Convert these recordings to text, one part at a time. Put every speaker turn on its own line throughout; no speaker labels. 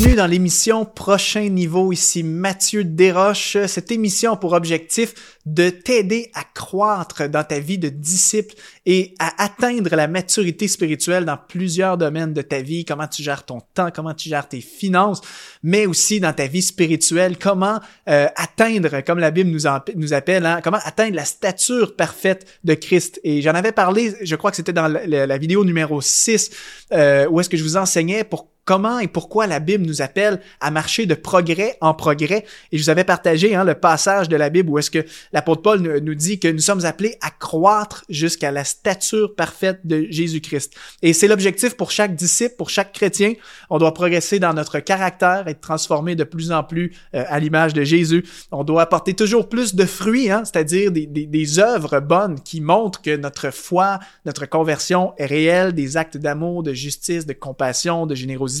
Bienvenue dans l'émission Prochain Niveau. Ici Mathieu Desroches. Cette émission a pour objectif de t'aider à croître dans ta vie de disciple et à atteindre la maturité spirituelle dans plusieurs domaines de ta vie. Comment tu gères ton temps, comment tu gères tes finances, mais aussi dans ta vie spirituelle. Comment euh, atteindre, comme la Bible nous, nous appelle, hein, comment atteindre la stature parfaite de Christ. Et j'en avais parlé, je crois que c'était dans la, vidéo numéro 6, euh, où est-ce que je vous enseignais pour comment et pourquoi la Bible nous appelle à marcher de progrès en progrès. Et je vous avais partagé hein, le passage de la Bible où est-ce que l'apôtre Paul nous dit que nous sommes appelés à croître jusqu'à la stature parfaite de Jésus-Christ. Et c'est l'objectif pour chaque disciple, pour chaque chrétien. On doit progresser dans notre caractère, être transformé de plus en plus euh, à l'image de Jésus. On doit apporter toujours plus de fruits, hein, c'est-à-dire des, œuvres bonnes qui montrent que notre foi, notre conversion est réelle, des actes d'amour, de justice, de compassion, de générosité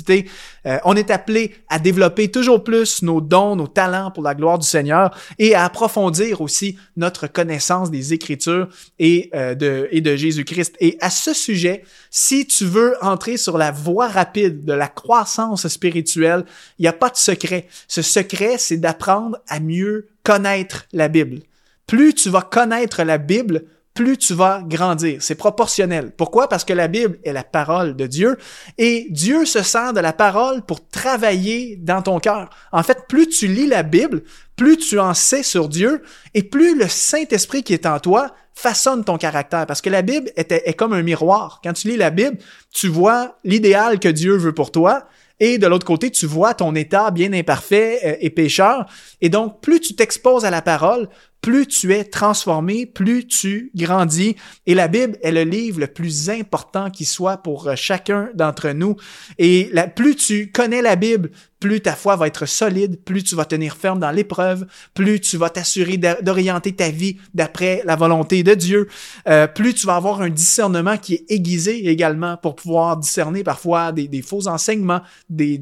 euh, on est appelé à développer toujours plus nos dons, nos talents pour la gloire du Seigneur et à approfondir aussi notre connaissance des Écritures et, euh, de, et de Jésus-Christ. Et à ce sujet, si tu veux entrer sur la voie rapide de la croissance spirituelle, il n'y a pas de secret. Ce secret, c'est d'apprendre à mieux connaître la Bible. Plus tu vas connaître la Bible, plus tu vas grandir. C'est proportionnel. Pourquoi? Parce que la Bible est la parole de Dieu et Dieu se sert de la parole pour travailler dans ton cœur. En fait, plus tu lis la Bible, plus tu en sais sur Dieu et plus le Saint-Esprit qui est en toi façonne ton caractère. Parce que la Bible est, est comme un miroir. Quand tu lis la Bible, tu vois l'idéal que Dieu veut pour toi et de l'autre côté, tu vois ton état bien imparfait euh, et pécheur. Et donc, plus tu t'exposes à la parole, plus tu es transformé, plus tu grandis. Et la Bible est le livre le plus important qui soit pour euh, chacun d'entre nous. Et plus tu connais la Bible, plus ta foi va être solide, plus tu vas tenir ferme dans l'épreuve, plus tu vas t'assurer d'orienter ta vie d'après la volonté de Dieu, euh, plus tu vas avoir un discernement qui est aiguisé également pour pouvoir discerner parfois des, faux enseignements, des,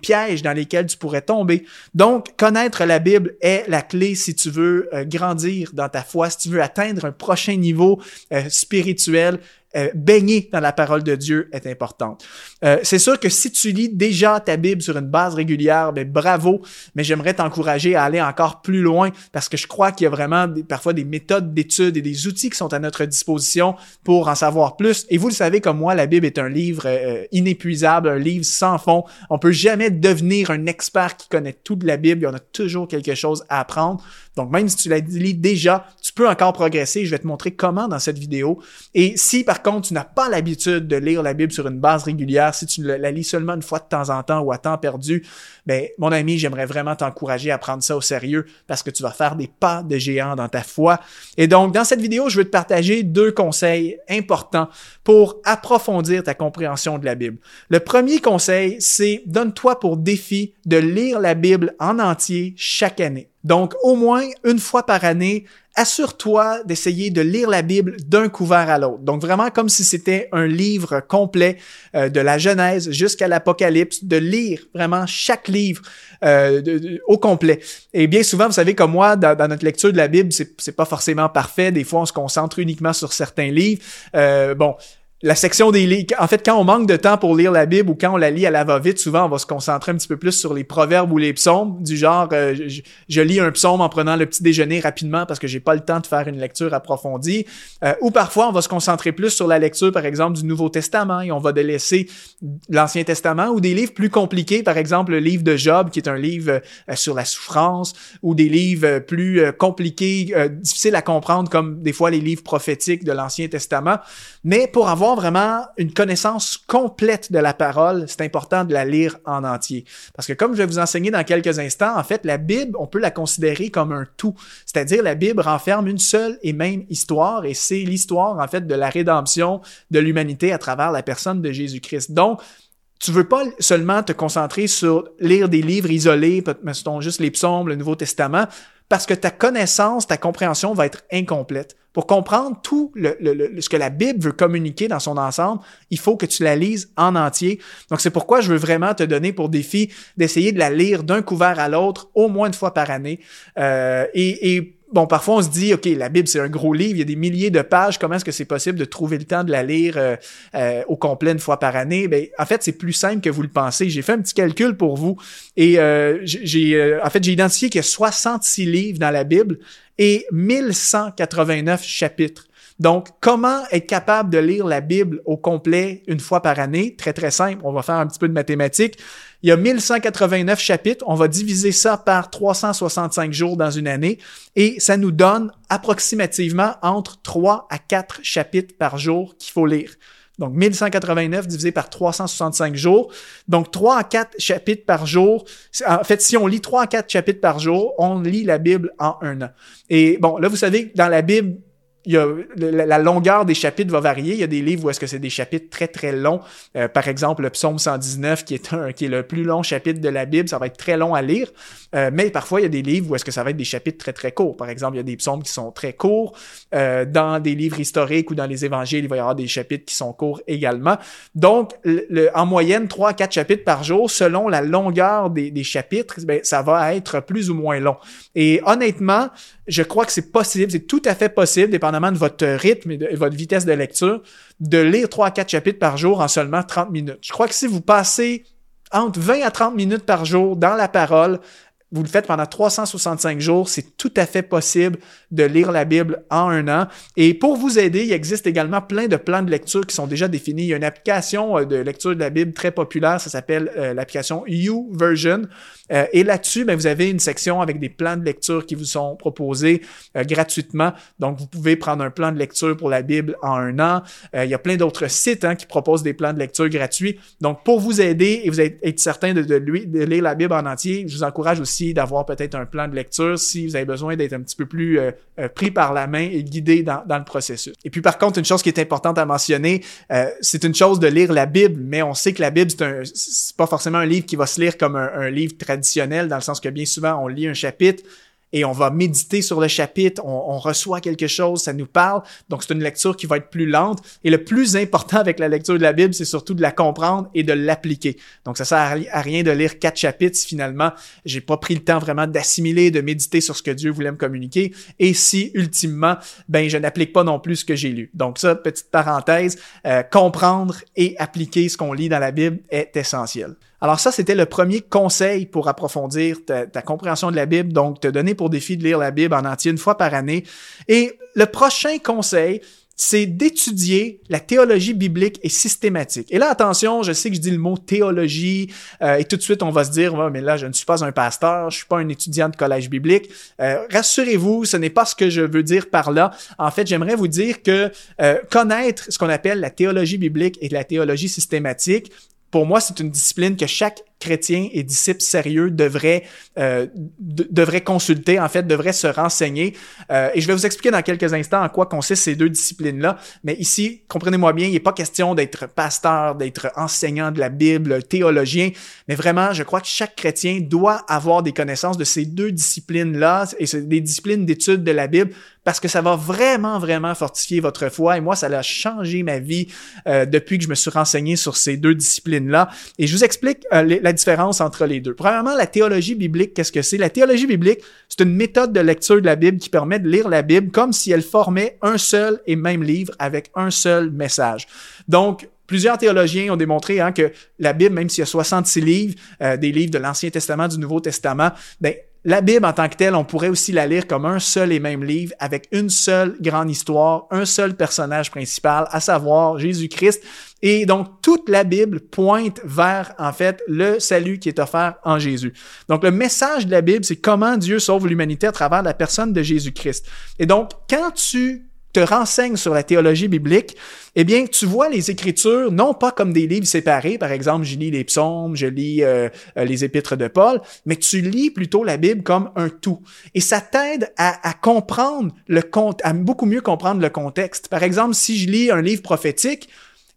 pièges dans lesquels tu pourrais tomber. Donc, connaître la Bible est la clé si tu veux euh, grandir dans ta foi, si tu veux atteindre un prochain niveau euh, spirituel, euh, baigner dans la parole de Dieu est importante. Euh, c'est sûr que si tu lis déjà ta Bible sur une base régulière, ben bravo, mais j'aimerais t'encourager à aller encore plus loin parce que je crois qu'il y a vraiment parfois des méthodes d'études et des outils qui sont à notre disposition pour en savoir plus. Et vous le savez comme moi, la Bible est un livre euh, inépuisable, un livre sans fond. On peut jamais devenir un expert qui connaît tout la Bible. Il y en a toujours quelque chose à apprendre. Donc même si tu la lis déjà, tu peux encore progresser. Je vais te montrer comment dans cette vidéo. Et si par contre tu n'as pas l'habitude de lire la Bible sur une base régulière, si tu la lis seulement une fois de temps en temps ou à temps perdu, ben mon ami, j'aimerais vraiment t'encourager à prendre ça au sérieux parce que tu vas faire des pas de géant dans ta foi. Et donc dans cette vidéo, je veux te partager deux conseils importants pour approfondir ta compréhension de la Bible. Le premier conseil, c'est donne-toi pour défi de lire la Bible en entier chaque année. Donc, au moins une fois par année, assure-toi d'essayer de lire la Bible d'un couvert à l'autre. Donc, vraiment comme si c'était un livre complet euh, de la Genèse jusqu'à l'Apocalypse, de lire vraiment chaque livre euh, au complet. Et bien souvent, vous savez, comme moi, dans, notre lecture de la Bible, c'est pas forcément parfait. Des fois, on se concentre uniquement sur certains livres. Euh, bon, la section des livres. En fait, quand on manque de temps pour lire la Bible ou quand on la lit à la va-vite, souvent on va se concentrer un petit peu plus sur les proverbes ou les psaumes, du genre euh, je, lis un psaume en prenant le petit déjeuner rapidement parce que j'ai pas le temps de faire une lecture approfondie. Euh, ou parfois on va se concentrer plus sur la lecture, par exemple, du Nouveau Testament et on va délaisser l'Ancien Testament ou des livres plus compliqués, par exemple le livre de Job qui est un livre euh, sur la souffrance ou des livres plus compliqués, difficiles à comprendre comme des fois les livres prophétiques de l'Ancien Testament. Mais pour avoir vraiment une connaissance complète de la parole, c'est important de la lire en entier. Parce que comme je vais vous enseigner dans quelques instants, en fait, la Bible, on peut la considérer comme un tout. C'est-à-dire, la Bible renferme une seule et même histoire et c'est l'histoire, en fait, de la rédemption de l'humanité à travers la personne de Jésus-Christ. Donc, tu veux pas seulement te concentrer sur lire des livres isolés, mettons juste les psaumes, le Nouveau Testament, parce que ta connaissance, ta compréhension va être incomplète. Pour comprendre tout le, ce que la Bible veut communiquer dans son ensemble, il faut que tu la lises en entier. Donc c'est pourquoi je veux vraiment te donner pour défi d'essayer de la lire d'un couvert à l'autre au moins une fois par année. Euh, et, et bon, parfois on se dit, OK, la Bible, c'est un gros livre, il y a des milliers de pages, comment est-ce que c'est possible de trouver le temps de la lire euh, euh, au complet une fois par année? Ben, en fait, c'est plus simple que vous le pensez. J'ai fait un petit calcul pour vous et euh, j'ai, en fait, j'ai identifié qu'il y a 66 livres dans la Bible et 1189 chapitres. Donc, comment être capable de lire la Bible au complet une fois par année? Très, très simple. On va faire un petit peu de mathématiques. Il y a 1189 chapitres. On va diviser ça par 365 jours dans une année et ça nous donne approximativement entre 3 à 4 chapitres par jour qu'il faut lire. Donc, 1189 divisé par 365 jours. Donc, 3 à 4 chapitres par jour. En fait, si on lit 3 à 4 chapitres par jour, on lit la Bible en un an. Et bon, là, vous savez, dans la Bible, il y a, la, longueur des chapitres va varier. Il y a des livres où est-ce que c'est des chapitres très très longs. Euh, par exemple, le psaume 119 qui est un qui est le plus long chapitre de la Bible, ça va être très long à lire. Euh, mais parfois il y a des livres où est-ce que ça va être des chapitres très très courts. Par exemple, il y a des psaumes qui sont très courts. Euh, dans des livres historiques ou dans les évangiles, il va y avoir des chapitres qui sont courts également. Donc, le, en moyenne, 3 à 4 chapitres par jour, selon la longueur des, des chapitres, ben, ça va être plus ou moins long. Et honnêtement, je crois que c'est possible, c'est tout à fait possible, dépendamment de votre rythme et de, votre vitesse de lecture, de lire 3 à 4 chapitres par jour en seulement 30 minutes. Je crois que si vous passez entre 20 à 30 minutes par jour dans la parole, vous le faites pendant 365 jours, c'est tout à fait possible de lire la Bible en un an. Et pour vous aider, il existe également plein de plans de lecture qui sont déjà définis. Il y a une application euh, de lecture de la Bible très populaire, ça s'appelle euh, l'application YouVersion. Euh, et là-dessus, ben, vous avez une section avec des plans de lecture qui vous sont proposés gratuitement. Donc, vous pouvez prendre un plan de lecture pour la Bible en un an. il y a plein d'autres sites hein, qui proposent des plans de lecture gratuits. Donc, pour vous aider et vous être certain de, de, de lire la Bible en entier, je vous encourage aussi d'avoir peut-être un plan de lecture si vous avez besoin d'être un petit peu plus euh, euh, pris par la main et guidé dans, le processus. Et puis par contre, une chose qui est importante à mentionner, euh, c'est une chose de lire la Bible, mais on sait que la Bible, c'est pas forcément un livre qui va se lire comme un livre traditionnel, dans le sens que bien souvent, on lit un chapitre, et on va méditer sur le chapitre, on, reçoit quelque chose, ça nous parle. Donc, c'est une lecture qui va être plus lente. Et le plus important avec la lecture de la Bible, c'est surtout de la comprendre et de l'appliquer. Donc, ça sert à rien de lire quatre chapitres si finalement, j'ai pas pris le temps vraiment d'assimiler, de méditer sur ce que Dieu voulait me communiquer. Et si, ultimement, ben, je n'applique pas non plus ce que j'ai lu. Donc, ça, petite parenthèse, euh, comprendre et appliquer ce qu'on lit dans la Bible est essentiel. Alors ça, c'était le premier conseil pour approfondir ta, compréhension de la Bible, donc te donner pour défi de lire la Bible en entier une fois par année. Et le prochain conseil, c'est d'étudier la théologie biblique et systématique. Et là, attention, je sais que je dis le mot théologie euh, et tout de suite on va se dire, mais là, je ne suis pas un pasteur, je suis pas un étudiant de collège biblique. Euh, rassurez-vous, ce n'est pas ce que je veux dire par là. En fait, j'aimerais vous dire que euh, connaître ce qu'on appelle la théologie biblique et la théologie systématique, pour moi, c'est une discipline que chaque chrétien et disciple sérieux devrait, euh, devrait consulter, en fait, devrait se renseigner. Euh, et je vais vous expliquer dans quelques instants en quoi consistent ces deux disciplines-là. Mais ici, comprenez-moi bien, il n'est pas question d'être pasteur, d'être enseignant de la Bible, théologien, mais vraiment, je crois que chaque chrétien doit avoir des connaissances de ces deux disciplines-là, et des disciplines d'étude de la Bible, parce que ça va vraiment, vraiment fortifier votre foi. Et moi, ça a changé ma vie euh, depuis que je me suis renseigné sur ces deux disciplines-là. Et je vous explique la différence entre les deux. Premièrement, la théologie biblique, qu'est-ce que c'est? La théologie biblique, c'est une méthode de lecture de la Bible qui permet de lire la Bible comme si elle formait un seul et même livre avec un seul message. Donc, Plusieurs théologiens ont démontré hein, que la Bible, même s'il y a 66 livres, euh, des livres de l'Ancien Testament, du Nouveau Testament, ben, la Bible en tant que telle, on pourrait aussi la lire comme un seul et même livre avec une seule grande histoire, un seul personnage principal, à savoir Jésus-Christ. Et donc, toute la Bible pointe vers, en fait, le salut qui est offert en Jésus. Donc, le message de la Bible, c'est comment Dieu sauve l'humanité à travers la personne de Jésus-Christ. Et donc, quand tu te renseigne sur la théologie biblique, eh bien, tu vois les Écritures non pas comme des livres séparés, par exemple, je lis les psaumes, je lis euh, euh, les épîtres de Paul, mais tu lis plutôt la Bible comme un tout. Et ça t'aide à, à, comprendre le à beaucoup mieux comprendre le contexte. Par exemple, si je lis un livre prophétique,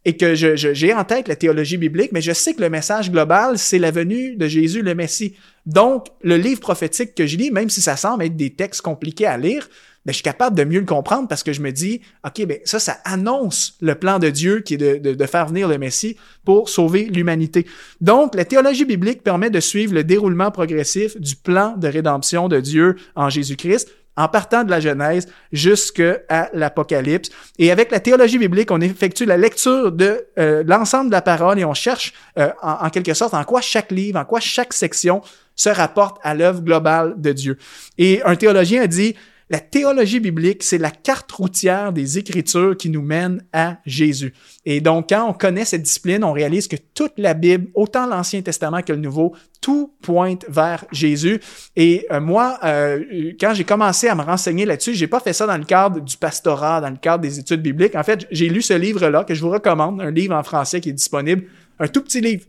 et que j'ai je, en tête la théologie biblique, mais je sais que le message global, c'est la venue de Jésus le Messie. Donc, le livre prophétique que je lis, même si ça semble être des textes compliqués à lire, ben, je suis capable de mieux le comprendre parce que je me dis, OK, ben, ça, ça annonce le plan de Dieu qui est de, de, de faire venir le Messie pour sauver l'humanité. Donc, la théologie biblique permet de suivre le déroulement progressif du plan de rédemption de Dieu en Jésus-Christ en partant de la Genèse jusqu'à l'Apocalypse. Et avec la théologie biblique, on effectue la lecture de euh, l'ensemble de la parole et on cherche euh, en, en quelque sorte en quoi chaque livre, en quoi chaque section se rapporte à l'œuvre globale de Dieu. Et un théologien a dit, la théologie biblique, c'est la carte routière des Écritures qui nous mène à Jésus. Et donc, quand on connaît cette discipline, on réalise que toute la Bible, autant l'Ancien Testament que le Nouveau, tout pointe vers Jésus. Et euh, moi, euh, quand j'ai commencé à me renseigner là-dessus, j'ai pas fait ça dans le cadre du pastorat, dans le cadre des études bibliques. En fait, j'ai lu ce livre-là que je vous recommande, un livre en français qui est disponible, un tout petit livre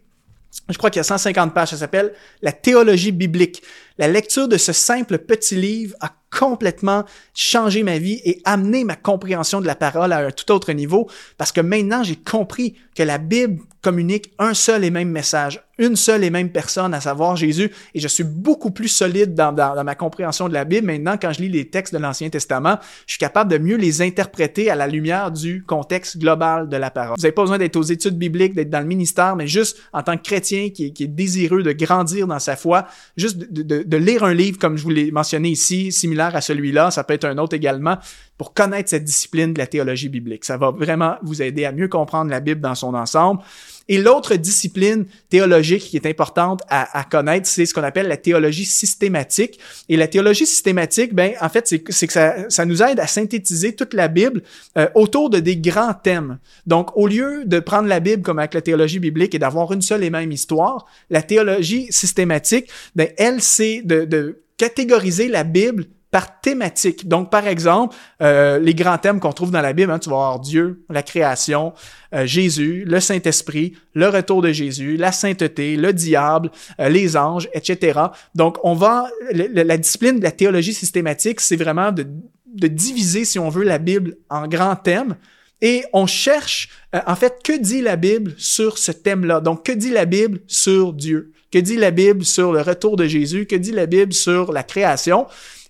je crois qu'il y a 150 pages, ça s'appelle La théologie biblique. La lecture de ce simple petit livre a complètement changé ma vie et amené ma compréhension de la parole à un tout autre niveau. Parce que maintenant j'ai compris que la Bible communique un seul et même message, une seule et même personne, à savoir Jésus, et je suis beaucoup plus solide dans, ma compréhension de la Bible. Maintenant, quand je lis les textes de l'Ancien Testament, je suis capable de mieux les interpréter à la lumière du contexte global de la parole. Vous n'avez pas besoin d'être aux études bibliques, d'être dans le ministère, mais juste en tant que chrétien qui est, désireux de grandir dans sa foi, juste de lire un livre, comme je vous l'ai mentionné ici, similaire à celui-là, ça peut être un autre également, pour connaître cette discipline de la théologie biblique. Ça va vraiment vous aider à mieux comprendre la Bible dans son ensemble. Et l'autre discipline théologique qui est importante à, connaître, c'est ce qu'on appelle la théologie systématique. Et la théologie systématique, ben en fait, c'est que ça, ça, nous aide à synthétiser toute la Bible euh, autour de des grands thèmes. Donc, au lieu de prendre la Bible comme avec la théologie biblique et d'avoir une seule et même histoire, la théologie systématique, ben elle, c'est de catégoriser la Bible par thématique. Donc, par exemple, euh, les grands thèmes qu'on trouve dans la Bible, hein, tu vas avoir Dieu, la création, euh, Jésus, le Saint-Esprit, le retour de Jésus, la sainteté, le diable, euh, les anges, etc. Donc, on va, la, discipline de la théologie systématique, c'est vraiment de, de diviser, si on veut, la Bible en grands thèmes. Et on cherche, en fait, que dit la Bible sur ce thème-là? Donc, que dit la Bible sur Dieu? Que dit la Bible sur le retour de Jésus? Que dit la Bible sur la création?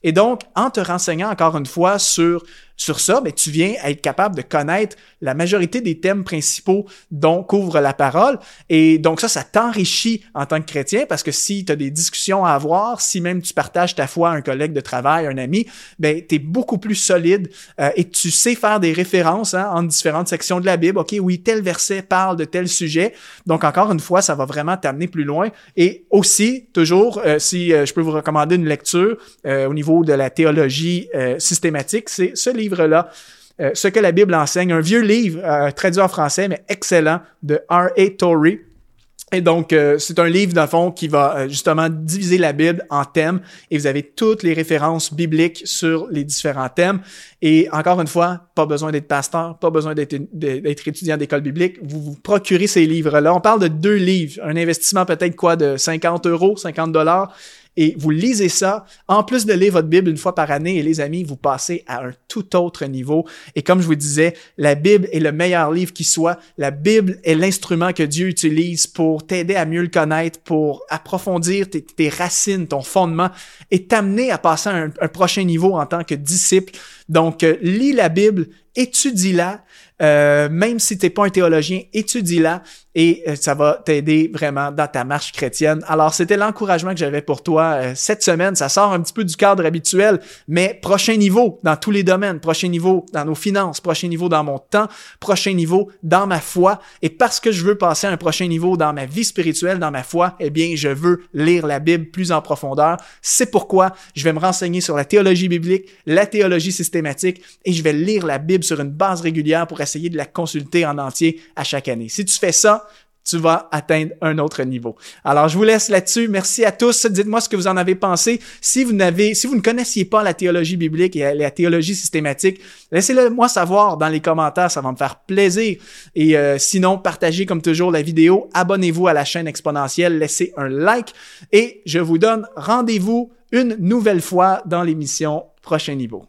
Et donc, en te renseignant encore une fois sur sur ça, mais tu viens à être capable de connaître la majorité des thèmes principaux dont couvre la parole. Et donc ça, ça t'enrichit en tant que chrétien parce que si tu as des discussions à avoir, si même tu partages ta foi à un collègue de travail, un ami, ben tu es beaucoup plus solide euh, et tu sais faire des références hein, en différentes sections de la Bible. OK, oui, tel verset parle de tel sujet. Donc encore une fois, ça va vraiment t'amener plus loin. Et aussi, toujours, euh, si euh, je peux vous recommander une lecture au niveau de la théologie systématique, c'est ce livre Euh, ce que la Bible enseigne, un vieux livre euh, traduit en français, mais excellent, de R.A. Torrey. Et donc, euh, c'est un livre, dans fond, qui va justement diviser la Bible en thèmes et vous avez toutes les références bibliques sur les différents thèmes. Et encore une fois, pas besoin d'être pasteur, pas besoin d'être étudiant d'école biblique. Vous vous procurez ces livres-là. On parle de deux livres. Un investissement peut-être quoi de 50 euros, 50 dollars et vous lisez ça. En plus de lire votre Bible une fois par année, et les amis, vous passez à un tout autre niveau. Et comme je vous disais, la Bible est le meilleur livre qui soit. La Bible est l'instrument que Dieu utilise pour t'aider à mieux le connaître, pour approfondir tes, racines, ton fondement et t'amener à passer à un, prochain niveau en tant que disciple. Donc, euh, lis la Bible, étudie-la, euh, même si t'es pas un théologien, étudie-la et euh, ça va t'aider vraiment dans ta marche chrétienne. Alors, c'était l'encouragement que j'avais pour toi euh, cette semaine. Ça sort un petit peu du cadre habituel, mais prochain niveau dans tous les domaines, prochain niveau dans nos finances, prochain niveau dans mon temps, prochain niveau dans ma foi. Et parce que je veux passer à un prochain niveau dans ma vie spirituelle, dans ma foi, eh bien, je veux lire la Bible plus en profondeur. C'est pourquoi je vais me renseigner sur la théologie biblique, la théologie systématique et je vais lire la Bible sur une base régulière pour essayer de la consulter en entier à chaque année. Si tu fais ça, tu vas atteindre un autre niveau. Alors, je vous laisse là-dessus. Merci à tous. Dites-moi ce que vous en avez pensé. Si vous n'avez, si vous ne connaissiez pas la théologie biblique et la théologie systématique, laissez-le moi savoir dans les commentaires. Ça va me faire plaisir. Et euh, sinon, partagez comme toujours la vidéo. Abonnez-vous à la chaîne exponentielle. Laissez un like. Et je vous donne rendez-vous une nouvelle fois dans l'émission Prochain Niveau.